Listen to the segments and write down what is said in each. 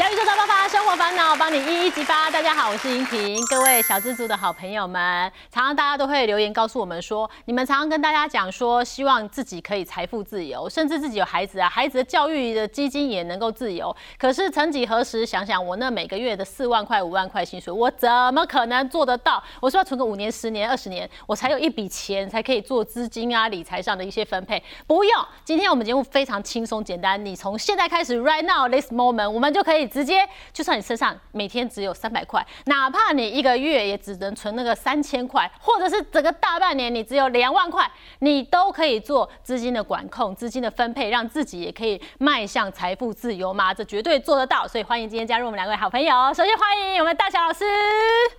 小宇宙大爆发，生活烦恼帮你一一激发。大家好，我是莹婷，各位小资族的好朋友们，常常大家都会留言告诉我们说，你们常常跟大家讲说，希望自己可以财富自由，甚至自己有孩子啊，孩子的教育的基金也能够自由。可是曾几何时，想想我那每个月的四万块、五万块薪水，我怎么可能做得到？我说要存个五年、十年、二十年，我才有一笔钱，才可以做资金啊、理财上的一些分配。不用，今天我们节目非常轻松简单，你从现在开始，right now this moment，我们就可以直接，就算你身上每天只有三百块，哪怕你一个月也只能存那个三千块，或者是整个大半年你只有两万块，你都可以做资金的管控、资金的分配，让自己也可以迈向财富自由嘛，这绝对做得到。所以欢迎今天加入我们两位好朋友，首先欢迎我们大侠老师。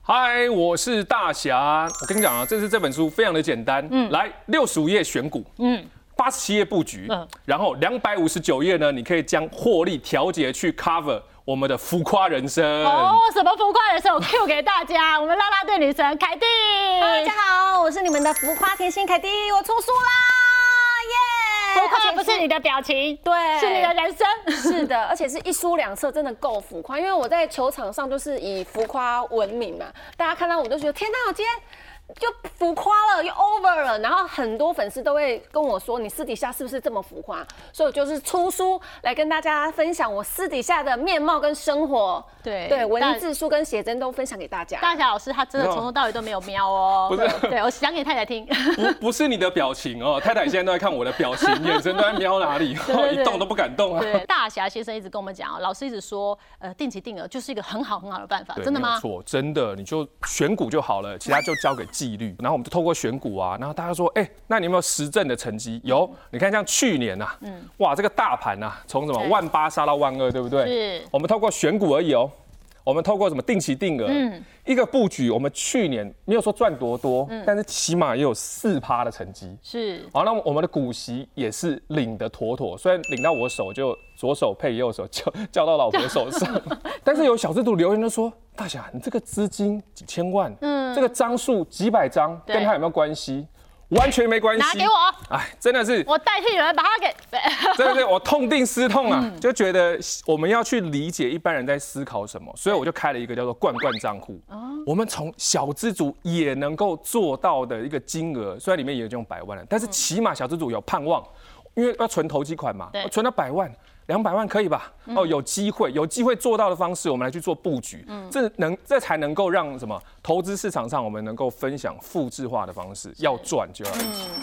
嗨，我是大侠。我跟你讲啊，这次这本书非常的简单，嗯，来六十五页选股，嗯，八十七页布局，嗯，然后两百五十九页呢，你可以将获利调节去 cover 我们的浮夸人生。哦，什么浮夸人生？我 Q 给大家，我们啦啦队女神凯蒂。大家好，我是你们的浮夸甜心凯蒂，我出书啦，耶！浮夸不是你的表情，对，是你的人生。是的，而且是一书两册，真的够浮夸。因为我在球场上就是以浮夸闻名嘛，大家看到我都觉得天哪，我今天就浮夸了，又 over 了。然后很多粉丝都会跟我说，你私底下是不是这么浮夸？所以我就是出书来跟大家分享我私底下的面貌跟生活。对对，文字书跟写真都分享给大家。大侠老师他真的从头到尾都没有瞄哦。不是对我讲给太太听。不不是你的表情哦，太太现在都在看我的表情，眼神都在瞄哪里，对一动都不敢动啊。对，大侠先生一直跟我们讲哦，老师一直说，呃，定期定额就是一个很好很好的办法，真的吗？错，真的，你就选股就好了，其他就交给纪律。然后我们就透过选股啊，然后大家说，哎、那你有没有实证的成绩？有，你看像去年呐、嗯，哇，这个大盘呐、从什么万八杀到万二，对不对？是我们透过选股而已哦。我们透过什么定期定额，嗯一个布局，我们去年没有说赚多多，但是起码也有四趴的成绩。是，好，那我们的股息也是领的妥妥，虽然领到我手就左手配右手交交到老婆手上，但是有小制度留言就说：大侠，你这个资金几千万，嗯，这个张数几百张，跟他有没有关系？完全没关系。拿给我，哎，真的是，我代替你们把它给。真的是我痛定思痛啊，嗯就觉得我们要去理解一般人在思考什么，所以我就开了一个叫做“罐罐账户”。哦我们从小资族也能够做到的一个金额，虽然里面也有这种百万的，但是起码小资族有盼望，因为要存投机款嘛，我存到百万。两百万可以吧？哦，有机会，有机会做到的方式，我们来去做布局。嗯这能，这才能够让什么投资市场上我们能够分享复制化的方式。要赚就要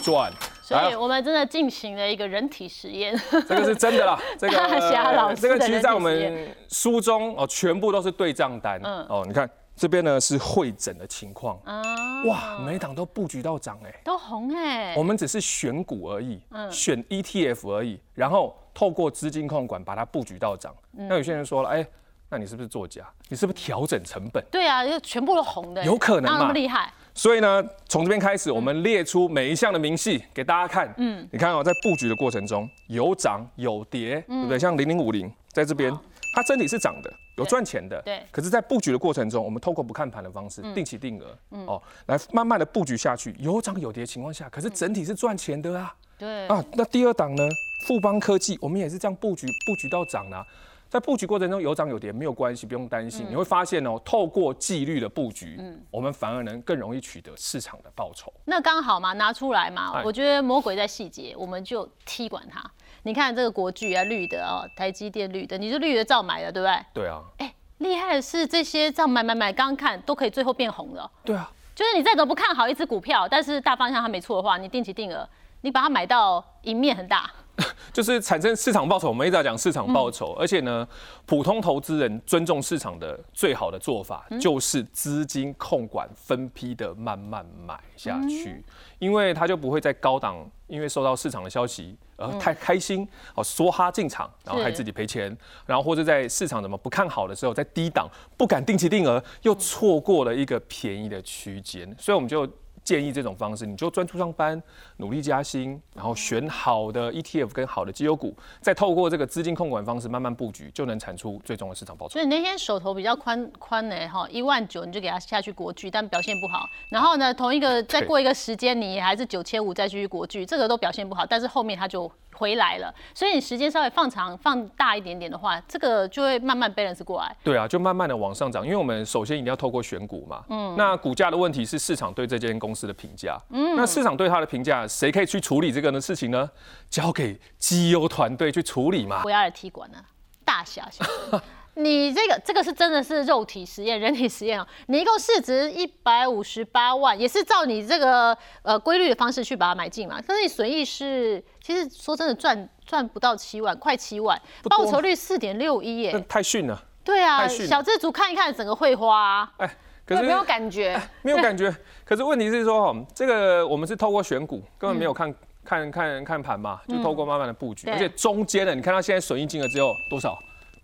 赚。所以我们真的进行了一个人体实验。这个是真的啦，这大侠 老师这个其实，在我们书中哦，全部都是对账单。嗯哦，你看这边呢是会诊的情况，啊，哇，每档都布局到涨哎。都红哎我。们只是选股而已，嗯选 ETF 而已，然后透过资金控管把它布局到涨。嗯那有些人说了，哎，那你是不是作假？你是不是调整成本？对啊，就全部都红的，有可能那嘛么厉害？所以呢，从这边开始，我们列出每一项的明细给大家看。嗯，你看哦，在布局的过程中有涨有跌，嗯对不对？像零零五零在这边，它整体是涨的，有赚钱的。对可是，在布局的过程中，我们透过不看盘的方式，定期定额，哦，来慢慢的布局下去，有涨有跌的情况下，可是整体是赚钱的啊。对，啊，那第二档呢？富邦科技，我们也是这样布局，布局到涨啦、在布局过程中有涨有跌没有关系，不用担心。你会发现哦，透过纪律的布局，我们反而能更容易取得市场的报酬。那刚好嘛，拿出来嘛哎。我觉得魔鬼在细节，我们就踢管它。你看这个国巨啊，绿的哦，台积电绿的，你是绿的照买的，对不对？对啊，哎，厉害的是这些这样买买买，刚刚看都可以最后变红了。对啊，就是你再怎么不看好一只股票，但是大方向它没错的话，你定期定额，你把它买到赢面很大。就是产生市场报酬。我们一直在讲市场报酬，而且呢，普通投资人尊重市场的最好的做法，就是资金控管分批的慢慢买下去，因为他就不会在高档，因为受到市场的消息而太开心，哦，梭哈进场，然后害自己赔钱，然后或者在市场怎么不看好的时候，在低档不敢定期定额，又错过了一个便宜的区间，所以我们就。建议这种方式，你就专注上班，努力加薪，然后选好的 ETF 跟好的绩优股，再透过这个资金控管方式慢慢布局，就能产出最终的市场报酬。所以你那天手头比较宽宽呢，哈，一万九你就给它下去国巨，但表现不好。然后呢，同一个再过一个时间，你还是九千五再去国巨，这个都表现不好，但是后面它就回来了，所以你时间稍微放长、放大一点点的话，这个就会慢慢 balance 过来。对啊，就慢慢的往上涨，因为我们首先一定要透过选股嘛。嗯。那股价的问题是市场对这间公司的评价。嗯。那市场对它的评价，谁可以去处理这个呢事情呢？交给绩优团队去处理嘛。不要来踢馆了，大小小。你这个这个是真的是肉体实验、人体实验哦。你一共市值一百五十八万，也是照你这个呃规律的方式去把它买进嘛。可是你损益是，其实说真的赚赚不到七万，快七万，报酬率四点六一耶，太逊了。对啊，小资族看一看整个会花，哎，可是没有感觉，没有感觉。可是问题是说，这个我们是透过选股，根本没有看看看看盘嘛，就透过慢慢的布局，而且中间的，你看它现在损益金额只有多少？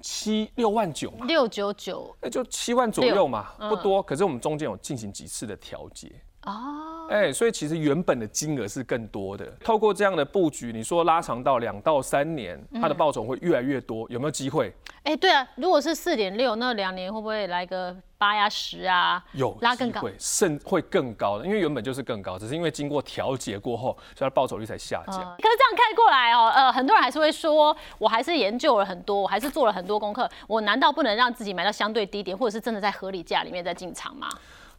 七六万九嘛，六九九，那就七万左右嘛，不多。可是我们中间有进行几次的调节哦，哎，所以其实原本的金额是更多的。透过这样的布局，你说拉长到两到三年，它的报酬会越来越多，有没有机会？哎，对啊，如果是四点六，那两年会不会来个？八呀十啊，有拉更高，甚会更高的，因为原本就是更高，只是因为经过调节过后，所以它报酬率才下降。可是这样看过来哦，呃，很多人还是会说，我还是研究了很多，我还是做了很多功课，我难道不能让自己买到相对低点，或者是真的在合理价里面再进场吗？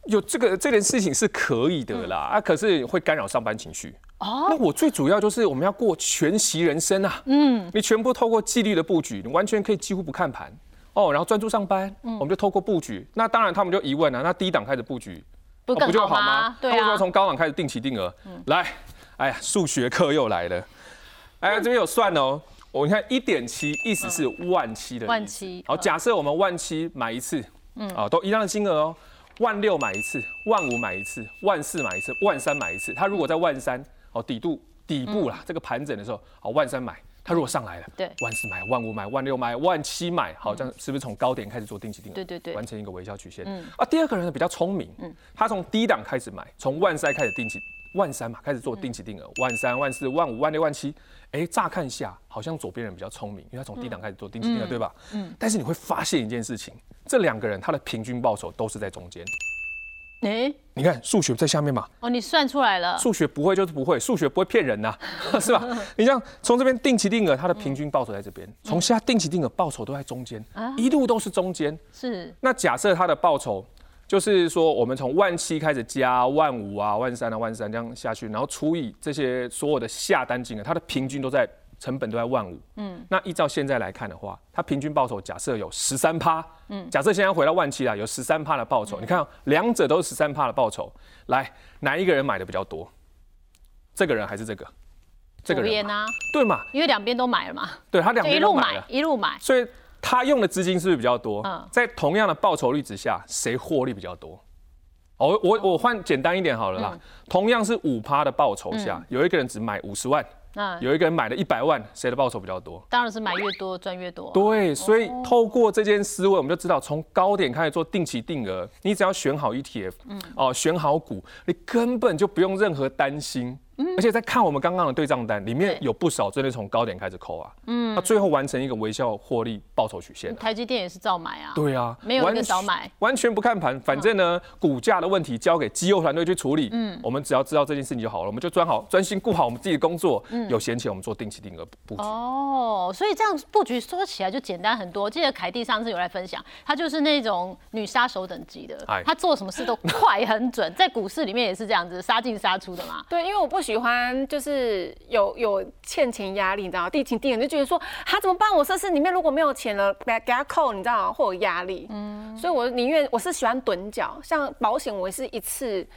有这个这件事情是可以的啦，啊，可是会干扰上班情绪。哦，那我最主要就是我们要过全息人生啊，嗯，你全部透过纪律的布局，你完全可以几乎不看盘。哦，然后专注上班，我们就透过布局。那当然，他们就疑问了：那低档开始布局，不更好吗？对啊，为什么从高档开始定期定额？来，哎呀，数学课又来了。哎，这边有算哦。我你看一点七，意思是万七的万七。好，假设我们万七买一次，嗯，啊，都一样的金额哦。万六买一次，万五买一次，万四买一次，万三买一次。他如果在万三，哦，底度底部啦，这个盘整的时候，好，万三买。他如果上来了，对，万四买，万五买，万六买，万七买，好，这样是不是从高点开始做定期定额？对对对，完成一个微笑曲线。嗯，啊，第二个人呢比较聪明，嗯，他从低档开始买，从万三开始定期，万三嘛开始做定期定额，万三、万四、万五、万六、万七，哎，乍看下好像左边人比较聪明，因为他从低档开始做定期定额，对吧？嗯，但是你会发现一件事情，这两个人他的平均报酬都是在中间。哎，你看数学在下面嘛？哦，你算出来了。数学不会就是不会，数学不会骗人呐，是吧？你像从这边定期定额，它的平均报酬在这边；从下定期定额报酬都在中间，一路都是中间。是。那假设它的报酬，就是说我们从万七开始加万五啊、万三啊、万三这样下去，然后除以这些所有的下单金额，它的平均都在。成本都在万五，嗯，那依照现在来看的话，它平均报酬假设有十三趴，嗯，假设现在回到万七了，有十三趴的报酬，你看两者都是十三趴的报酬，来哪一个人买的比较多？这个人还是这个？这个人啊，对嘛？因为两边都买了嘛，对他两边都买了，一路买，所以他用的资金是不是比较多？嗯，在同样的报酬率之下，谁获利比较多？哦，我我换简单一点好了啦，同样是五趴的报酬下，有一个人只买五十万。那有一个人买了一百万，谁的报酬比较多？当然是买越多赚越多。对，所以透过这件思维，我们就知道从高点开始做定期定额，你只要选好 ETF，嗯，哦，选好股，你根本就不用任何担心。而且在看我们刚刚的对账单，里面有不少真的从高点开始扣啊，嗯，那最后完成一个微笑获利报酬曲线。台积电也是照买啊，对啊，没有一个少买，完全不看盘，反正呢股价的问题交给机构团队去处理，嗯，我们只要知道这件事情就好了，我们就专好专心顾好我们自己的工作，嗯，有闲钱我们做定期定额布局。哦，所以这样布局说起来就简单很多。记得凯蒂上次有来分享，她就是那种女杀手等级的，她做什么事都快很准，在股市里面也是这样子杀进杀出的嘛。对，因为我不喜欢就是。有有欠钱压力，你知道吗？定情定额就觉得说，他怎么办？我这事里面如果没有钱了，给给他扣，你知道吗？会有压力。嗯，所以我宁愿我是喜欢趸缴，像保险，我是一次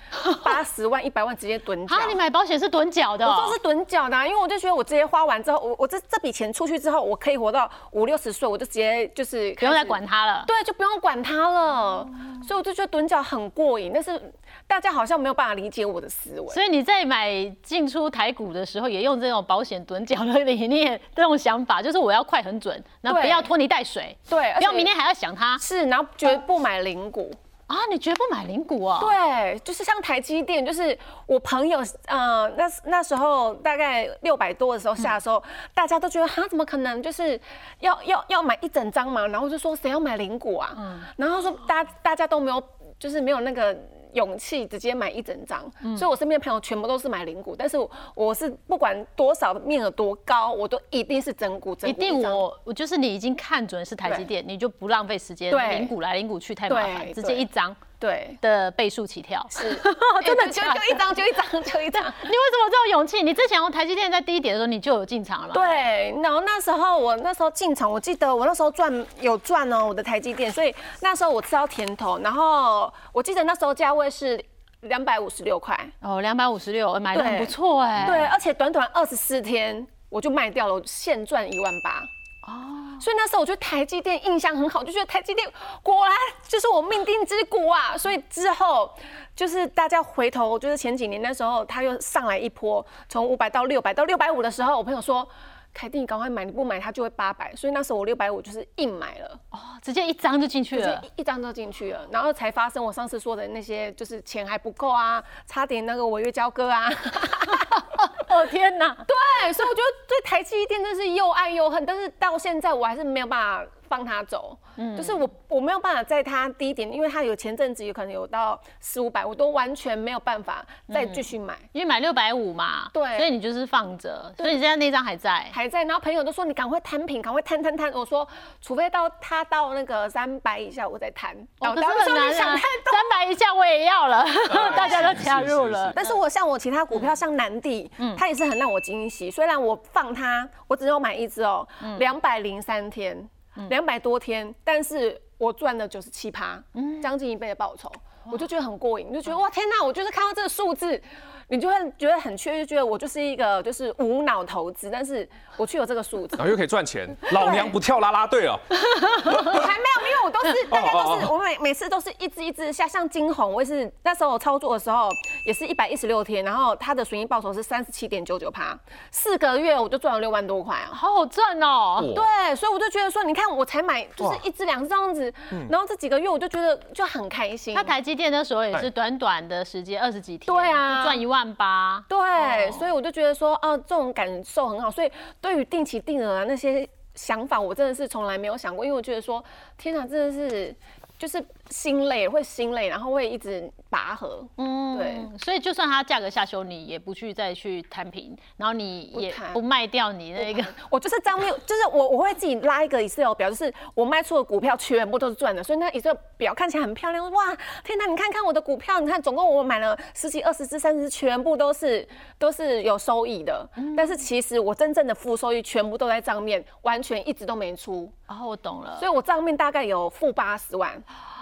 八十万、一百万直接趸缴。啊，你买保险是趸缴的？我都是趸缴的，因为我就觉得我直接花完之后，我我这这笔钱出去之后，我可以活到五六十岁，我就直接就是不用再管它了。对，就不用管它了。所以我就觉得趸缴很过瘾，但是大家好像没有办法理解我的思维。所以你在买进出台股的时候，也用这种保险趸缴的理念，这种想法，就是我要快很准，然后不要拖泥带水，对，不要明天还要想它，是，然后绝不买零股啊，你绝不买零股啊？对，就是像台积电，就是我朋友，呃，那那时候大概六百多的时候下的时候，大家都觉得哈，怎么可能？就是要要要买一整张嘛，然后就说谁要买零股啊？嗯，然后说大大家都没有，就是没有那个。勇气直接买一整张，所以我身边的朋友全部都是买零股，但是我我是不管多少面额多高，我都一定是整股，整一定我我就是你已经看准是台积电，你就不浪费时间，对。零股来零股去太麻烦，直接一张对。的倍数起跳。是，真的就就一张就一张就一张。你为什么这种勇气？你之前用台积电在低点的时候，你就有进场了嘛？对，然后那时候我那时候进场，我记得我那时候赚有赚哦，我的台积电，所以那时候我吃到甜头，然后我记得那时候价位是两百五十六块，哦，两百五十六，买的很不错哎。对，而且短短二十四天我就卖掉了，我现赚一万八。哦，所以那时候我觉得台积电印象很好，就觉得台积电果然就是我命定之股啊。所以之后就是大家回头，就是前几年那时候它又上来一波，从五百到六百到六百五的时候，我朋友说。凯蒂，你赶快买，你不买它就会八百，所以那时候我六百五就是硬买了，哦，直接一张就进去直接了。一一张就进去了，然后才发生我上次说的那些，就是钱还不够啊，差点那个违约交割啊。哦天哪！对，所以我觉得对台积电真是又爱又恨，但是到现在我还是没有办法放他走，就是我我没有办法在他低点，因为他有前阵子有可能有到四五百，我都完全没有办法再继续买，因为买六百五嘛，对所以你就是放着，所以你现在那张还在。还在。然后朋友都说你赶快摊平，赶快摊摊摊，我说除非到他到那个三百以下我再摊，哦，可然后是很难啊，想太多。三百以下我也要了，大家都加入是是了是。但是我像我其他股票，像南地，它也是很让我惊喜。虽然我放它，我只有买一只哦，两百零三天，两百多天，但是我赚了九十七趴，将近一倍的报酬，我就觉得很过瘾，就觉得哇天哪！我就是看到这个数字，你就会觉得很缺，就觉得我就是一个就是无脑投资，但是我却有这个数字然。后又可以赚钱，老娘不跳啦啦队哦。我还没有，因为我都是大家都哦是我每每次都是一只一只下，像金红，我也是那时候我操作的时候也是一百一十六天，然后它的损益报酬是三十七点九九趴，四个月我就赚了六万多块啊。好好赚哦。对，所以我就觉得说，你看我才买就是一只两只这样子，然后这几个月我就觉得就很开心。他台积电那时候也是哎短短的时间，二十几天，对啊赚一万八。对，所以我就觉得说，哦、这种感受很好。所以对于定期定额啊那些想法，我真的是从来没有想过，因为我觉得说，天哪，真的是就是心累，会心累，然后会一直拔河。嗯，对，所以就算它价格下修，你也不去再去摊平，然后你也不卖掉你那个。我就是账面，就是我我会自己拉一个 Excel 表，就是我卖出的股票全部都是赚的，所以那 Excel 表看起来很漂亮。哇，天哪！你看看我的股票，你看总共我买了十几、二十只、三十只，全部都是都是有收益的。但是其实我真正的负收益全部都在账面，完全一直都没出，哦，我懂了，所以我账面大概有负八十万。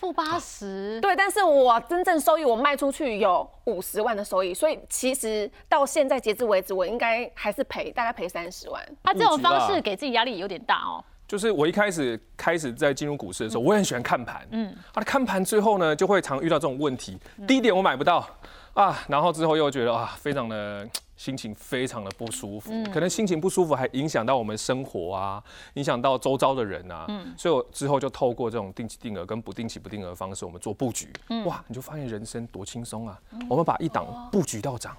负八十，对，但是我真正收益我卖出去有五十万的收益，所以其实到现在截至为止，我应该还是赔，大概赔三十万。他这种方式给自己压力有点大哦。就是我一开始开始在进入股市的时候，我也很喜欢看盘，嗯，啊，看盘之后呢，就会常遇到这种问题，低点我买不到啊，然后之后又觉得啊，非常的心情非常的不舒服，可能心情不舒服还影响到我们生活啊，影响到周遭的人啊，所以我之后就透过这种定期定额跟不定期不定额的方式，我们做布局，哇，你就发现人生多轻松啊，我们把一档布局到涨。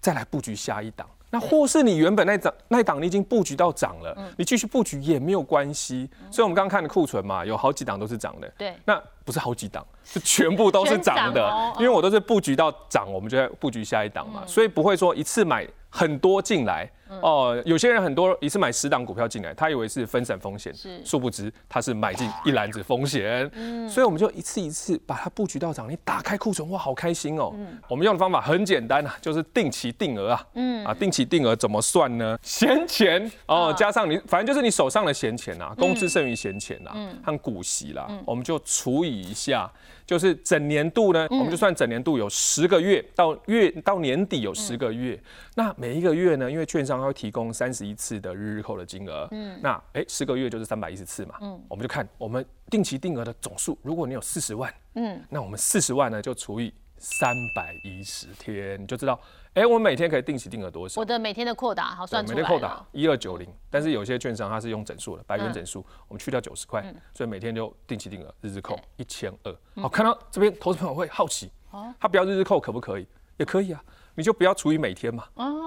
再来布局下一档。那或是你原本那档那一档你已经布局到涨了，你继续布局也没有关系。所以我们刚刚看的库存嘛，有好几档都是涨的。对那不是好几档，是全部都是涨的。哦，因为我都是布局到涨，我们就在布局下一档嘛，所以不会说一次买很多进来。哦，有些人很多一次买十档股票进来，他以为是分散风险是，殊不知他是买进一篮子风险。嗯。所以我们就一次一次把它布局到涨。你打开库存，哇，好开心哦。我们用的方法很简单啊，就是定期定额啊。嗯。啊，定期定额怎么算呢？闲钱。哦，加上你，反正就是你手上的闲钱啊，工资剩余闲钱啦，和股息啦，我们就除以一下。就是整年度呢，我们就算整年度有十个月，到月到年底有十个月。那每一个月呢，因为券商它会提供三十一次的日日扣的金额，嗯，那哎十个月就是三百一十次嘛，嗯，我们就看我们定期定额的总数，如果你有四十万，嗯，那我们四十万呢就除以三百一十天，你就知道，哎，我每天可以定期定额多少我。的每天的扩打好算出来每天扣打。一二九零，但是有些券商它是用整数的，百元整数，我们去掉九十块，所以每天就定期定额日日扣一千二。好，看到这边投资朋友会好奇，哦他不要日日扣可不可以？也可以啊，你就不要除以每天嘛，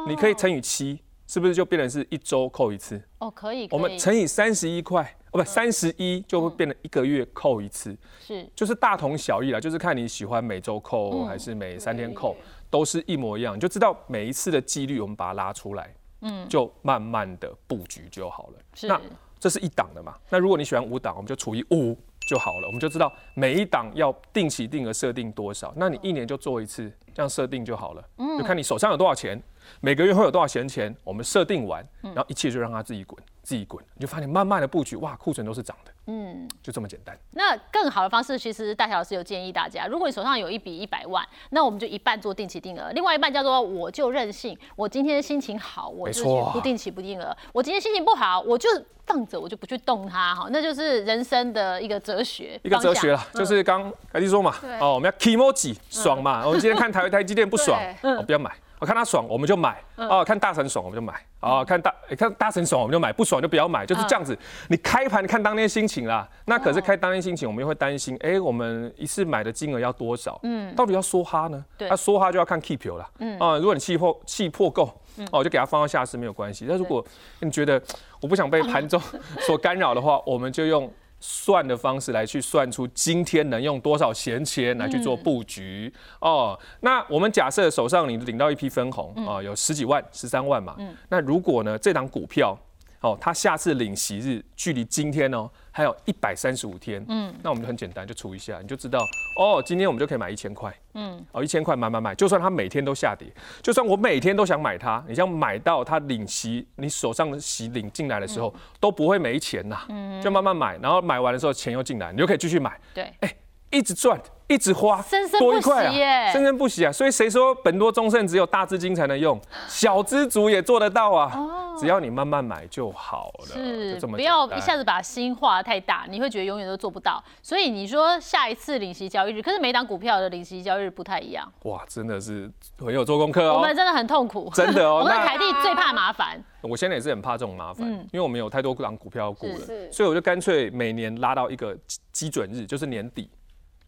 你可以乘以七。是不是就变成是一周扣一次？哦，可以，可以。我们乘以三十一块，哦不，三十一就会变成一个月扣一次，是。就是大同小异啦，就是看你喜欢每周扣嗯还是每三天扣，都是一模一样，你就知道每一次的几率我们把它拉出来，嗯，就慢慢的布局就好了。是。那这是一档的嘛？那如果你喜欢五档，我们就除以五就好了，我们就知道每一档要定期定额设定多少，那你一年就做一次，这样设定就好了。嗯。就看你手上有多少钱，每个月会有多少闲钱，我们设定完，嗯然后一切就让它自己滚，自己滚，你就发现慢慢的布局，哇，库存都是涨的，嗯，就这么简单。那更好的方式，其实大小老师有建议大家，如果你手上有一笔一百万，那我们就一半做定期定额，另外一半叫做我就任性。我今天心情好，我就去不定期不定额；我今天心情不好，我就放着，我就不去动它。哈，那就是人生的一个哲学，一个哲学了。啦，就是刚凯蒂说嘛，哦，我们要 emoji 爽嘛，我们今天看台台积电不爽，对哦，不要买。我看他爽，我们就买；哦，看大神爽，我们就买；哦，看大看大神爽，我们就买；不爽就不要买，就是这样子。你开盘看当天心情啦，那可是开当天心情，我们又会担心，哎，我们一次买的金额要多少？嗯，到底要梭哈呢？对那梭哈就要看 keep 了。嗯，啊，如果你气破气破够，哦，就给它放到下市没有关系。但如果你觉得我不想被盘中 所干扰的话，我们就用算的方式来去算出今天能用多少闲钱来去做布局、哦。那我们假设手上你领到一批分红啊、有十几万、十三万嘛。那如果呢这档股票哦，它下次领息日距离今天哦还有一百三十五天，嗯，那我们就很简单就除一下，你就知道哦，今天我们就可以买一千块，嗯，哦一千块买买买，就算它每天都下跌，就算我每天都想买它，你像买到它领息，你手上的息领进来的时候、都不会没钱呐，嗯就慢慢买，然后买完的时候钱又进来，你就可以继续买，对，哎一直赚，一直花，生生不息耶啊，生生不息啊！所以谁说本多中盛只有大资金才能用，小资族也做得到啊？只要你慢慢买就好了，是不要一下子把心画得太大，你会觉得永远都做不到。所以你说下一次领息交易日，可是每档股票的领息交易日不太一样，哇，真的是很有做功课哦我们。真的很痛苦。真的哦 我跟那凯蒂最怕麻烦。我现在也是很怕这种麻烦，因为我们有太多档股票要顾了，是所以我就干脆每年拉到一个基基准日，就是年底，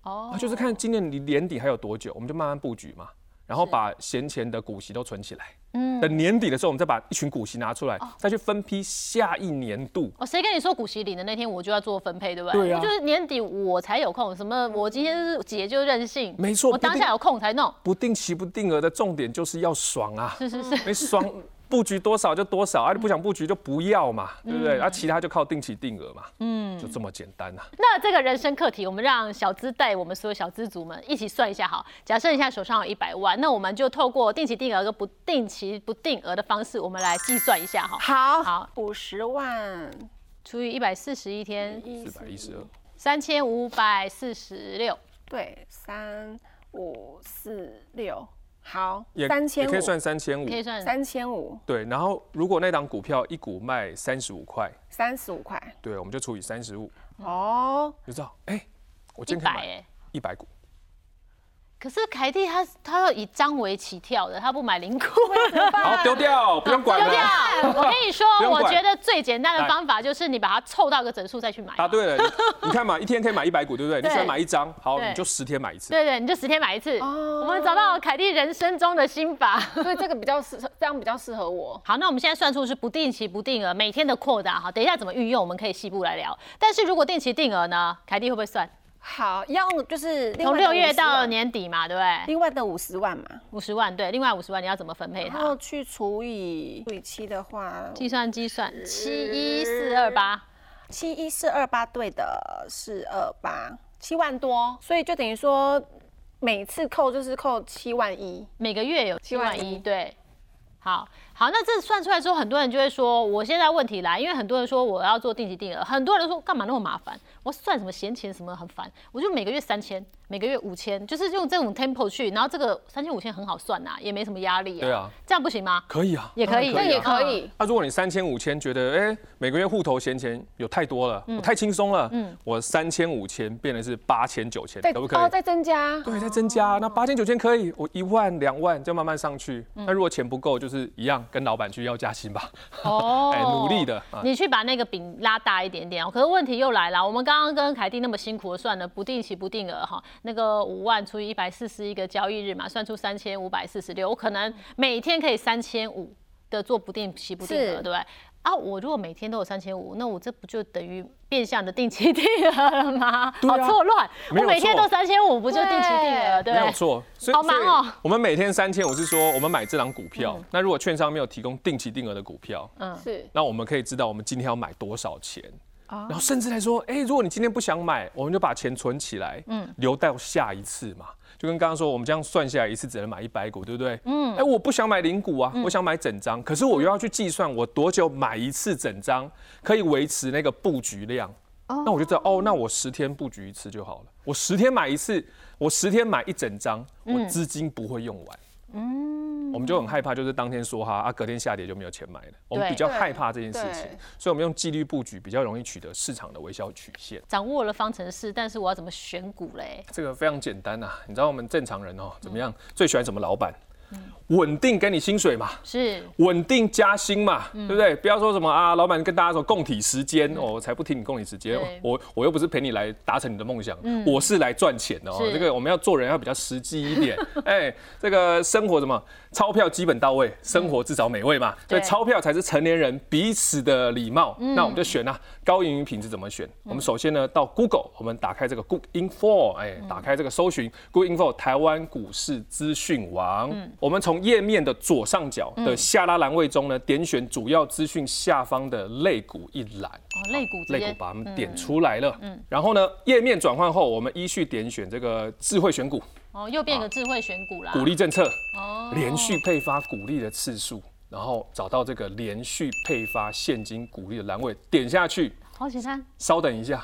哦啊，就是看今年离年底还有多久，我们就慢慢布局嘛，然后把闲钱的股息都存起来。嗯，等年底的时候，我们再把一群股息拿出来，再去分批下一年度。哦，谁跟你说股息领的那天我就要做分配，对不对？对啊就是年底我才有空，什么我今天是姐就任性，没错我当下有空才弄。不定期不定额的重点就是要爽啊！是是是，没爽，布局多少就多少啊！你不想布局就不要嘛，对不对？啊，其他就靠定期定额嘛，嗯，就这么简单啊。那这个人生课题，我们让小资带我们所有小资族们一起算一下好。假设你现在手上有一百万，那我们就透过定期定额跟不定期不定额的方式，我们来计算一下哈。好，好，五十万，除以一百四十一天，四百一十二，三千五百四十六。对，三五四六，好也，三千五，也可以算三千五。可，以算。三千五，对。然后如果那档股票一股卖三十五块，三十五块，对，我们就除以三十五，哦，就知道，哎，我今天可以买。一百股，可是凯蒂他他要以张为起跳的，他不买零股。好丢掉，不用管丢掉。！我跟你说我觉得最简单的方法就是你把它凑到个整数再去买。答对了，你你看嘛，一天可以买一百股，对不对？你喜欢对买一张，好，你就十天买一次。对对，你就十天买一次。我们找到了凯蒂人生中的心法。所以这个比较适合，这样比较适合我。好，那我们现在算出是不定期不定额每天的扩大哈，等一下怎么运用我们可以细部来聊。但是如果定期定额呢，凯蒂会不会算？好，要就是从外的50六月到，年底嘛，对不对？另外的五十万嘛，五十万，对，另外五十万你要怎么分配它？然后去除以除以七的话，计算计算，七一四二八，七一四二八对的，四二八七万多，所以就等于说每次扣就是扣七万一。每个月有七万7万一，一对。好好，那这算出来之后，很多人就会说，我现在问题来，因为很多人说我要做定期定额，很多人都说干嘛那么麻烦？我算什么闲钱什么很烦，我就每个月三千，每个月五千，就是用这种 tempo 去，然后这个三千五千很好算呐、也没什么压力啊。对啊，这样不行吗？可以啊，也可以那也啊可以，那、如果你三千五千觉得哎、每个月户头闲钱有太多了，我太轻松了，嗯，我三千五千变成是八千九千，可不可以？哦，再增加，对，再增加，那八千九千可以，我一万两万就慢慢上去。嗯那如果钱不够，就是一样跟老板去要加薪吧，哦 哎，努力的啊。你去把那个饼拉大一点点哦。可是问题又来了，我们刚刚跟凯蒂那么辛苦的算了不定期不定额哈，那个五万除以一百四十一个交易日嘛，算出三千五百四十六，我可能每天可以三千五。的做不定期不定额，是对不对？啊，我如果每天都有三千五，那我这不就等于变相的定期定额了吗？啊好错乱，我每天都三千五，不就定期定额，对？没有错，所以好忙哦我们每天三千，五是说我们买这张股票，那如果券商没有提供定期定额的股票，嗯，是那我们可以知道我们今天要买多少钱。哦然后甚至来说，哎、如果你今天不想买，我们就把钱存起来，嗯，留到下一次嘛。就跟刚刚说，我们这样算下来一次只能买一百股，对不对？嗯，哎、我不想买零股啊，我想买整张，可是我又要去计算我多久买一次整张，可以维持那个布局量。那我就知道，哦，那我十天布局一次就好了。我十天买一次，我十天买一整张，我资金不会用完。嗯，我们就很害怕，就是当天说哈啊，隔天下跌就没有钱买了。我们比较害怕这件事情，所以我们用纪律布局比较容易取得市场的微笑曲线。掌握了方程式，但是我要怎么选股嘞？这个非常简单呐、你知道我们正常人哦怎么样？最喜欢什么老板？稳定给你薪水嘛，是。稳定加薪嘛，对不对？不要说什么啊，老板跟大家说共体时间，哦，我才不听你共体时间，我我又不是陪你来达成你的梦想，我是来赚钱的哦。这个我们要做人要比较实际一点，哎，这个生活什么？钞票基本到位，生活至少美味嘛，所以对。钞票才是成年人彼此的礼貌。那我们就选啊，高盈余品质怎么选？我们首先呢到 Google，我们打开这个 Good Info，哎，打开这个搜寻 Good Info 台湾股市资讯网，我们从页面的左上角的下拉栏位中呢，点选主要资讯下方的类股一栏。哦，类股类股把它们点出来了，然后呢，页面转换后，我们依序点选这个智慧选股、哦，右边有个智慧选股啦，鼓励政策、哦。连续配发股利的次数，然后找到这个连续配发现金股利的栏位，点下去，好简单稍等一下，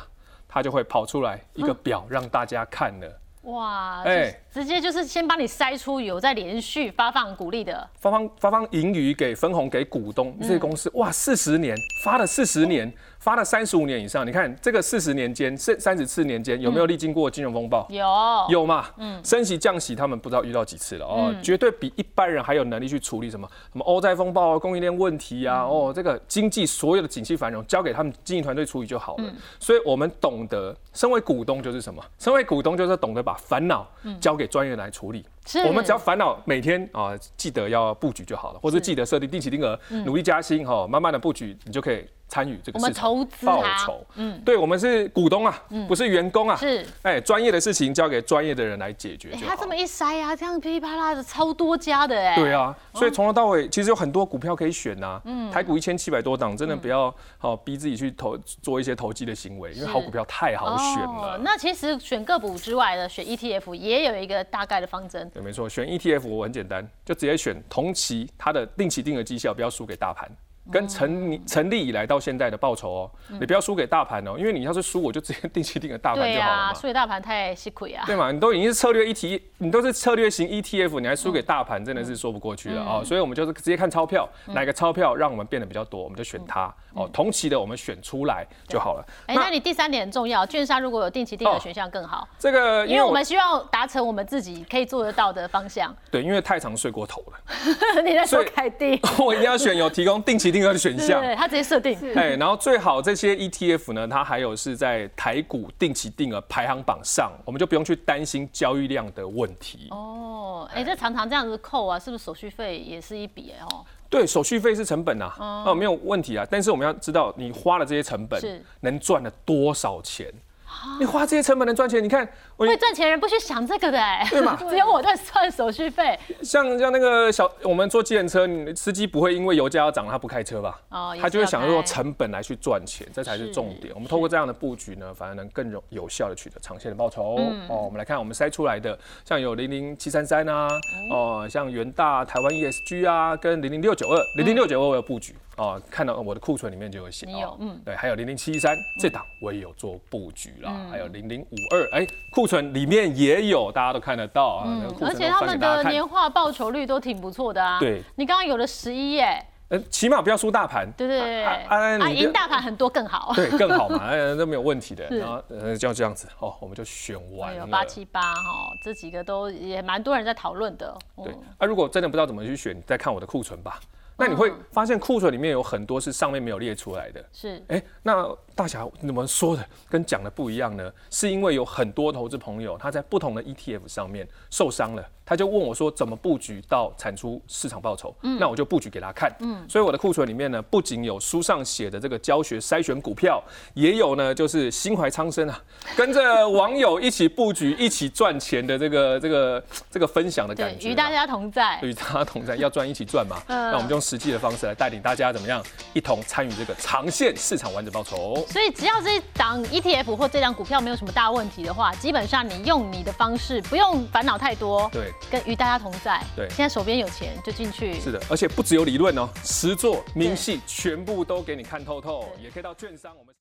它就会跑出来一个表让大家看了。哇！哎。哎，直接就是先帮你筛出有在连续发放股利的，发放发放盈余给分红给股东，这些公司哇，四十年发了四十年，发了三十五年以上。你看这个四十年间，三三十四年间有没有历经过金融风暴？有有嘛？嗯升息降息，他们不知道遇到几次了哦，绝对比一般人还有能力去处理什么什么欧债风暴啊、供应链问题啊，哦，这个经济所有的景气繁荣交给他们经营团队处理就好了。所以我们懂得，身为股东就是什么？身为股东就是懂得把烦恼交给专业来处理。是我们只要烦恼每天啊、记得要布局就好了，或者记得设定定期定额，努力加薪哈、慢慢的布局，你就可以参与这个我们市场投资报酬。嗯，对，我们是股东啊，不是员工啊。是。哎，专业的事情交给专业的人来解决。他这么一筛啊，这样噼里啪啦的超多家的哎。对啊，所以从头到尾其实有很多股票可以选呐、台股一千七百多档，真的不要好逼自己去投做一些投机的行为，因为好股票太好选了。那其实选个股之外呢选 ETF 也有一个大概的方针，对，没错，选 ETF 我很简单，就直接选同期它的定期定额绩效不要输给大盘。跟成立成立以来到现在的报酬哦，你不要输给大盘哦，因为你要是输，我就直接定期定额大盘就好了嘛。输给大盘太吃亏啊。对嘛？你都已经是策略 ETF，你都是策略型 ETF，你还输给大盘，真的是说不过去了哦。所以我们就是直接看钞票，哪个钞票让我们变得比较多，我们就选它哦。同期的我们选出来就好了。哎，那你第三点很重要，券商如果有定期定额哦选项更好，这个因为我们希望达成我们自己可以做得到的方向。对，因为太常睡过头了，你在说凯蒂，我一定要选有提供定期定额的选项。对对，他直接设定。哎，然后最好这些 ETF 呢，它还有是在台股定期定额排行榜上，我们就不用去担心交易量的问题。哦，哎，这常常这样子扣啊，是不是手续费也是一笔哎哦？对，手续费是成本啊，哦，没有问题啊。但是我们要知道，你花了这些成本是，能赚了多少钱？你花这些成本能赚钱？你看，我会赚钱人不去想这个的哎，对嘛 只有我在算手续费。像像那个小，我们坐计程车，你司机不会因为油价要涨，他不开车吧？哦他就会想说要开成本来去赚钱，这才是重点。我们透过这样的布局呢，反而能更有有效的取得长线的报酬。嗯哦，我们来看我们筛出来的，像有零零七三三啊，哦，像元大台湾 ESG 啊，跟零零六九二，零零六九二我有布局。哦，看到我的库存里面就有写，你有哦嗯对，还有零零七一三这档我也有做布局啦，还有零零五二，哎，库存里面也有，大家都看得到啊，而且他们。的年化报酬率都挺不错的啊。对，你刚刚有了十一耶，呃，起码不要输大盘，对对对，啊啊啊，赢大盘很多更好。对，更好嘛，呃，都没有问题的。是然后呃，就这样子哦，我们就选完了。八七八哈，这几个都也蛮多人在讨论的。对嗯，啊，如果真的不知道怎么去选，再看我的库存吧。那你会发现库存里面有很多是上面没有列出来的。是哎，那大侠你们说的跟讲的不一样呢？是因为有很多投资朋友他在不同的 ETF 上面受伤了，他就问我说怎么布局到产出市场报酬？嗯那我就布局给他看。嗯，所以我的库存里面呢，不仅有书上写的这个教学筛选股票，也有呢就是心怀苍生啊，跟着网友一起布局、一起赚钱的这个这个这个分享的感，觉。与大。家同在。与大家同在，要赚一起赚嘛。嗯那我们就用实际的方式来带领大家怎么样，一同参与这个长线市场完整报酬。所以只要这档 ETF 或这档股票没有什么大问题的话，基本上你用你的方式，不用烦恼太多，对，跟与大家同在。对现在手边有钱就进去。是的，而且不只有理论哦，实做明细全部都给你看透透，也可以到券商我们。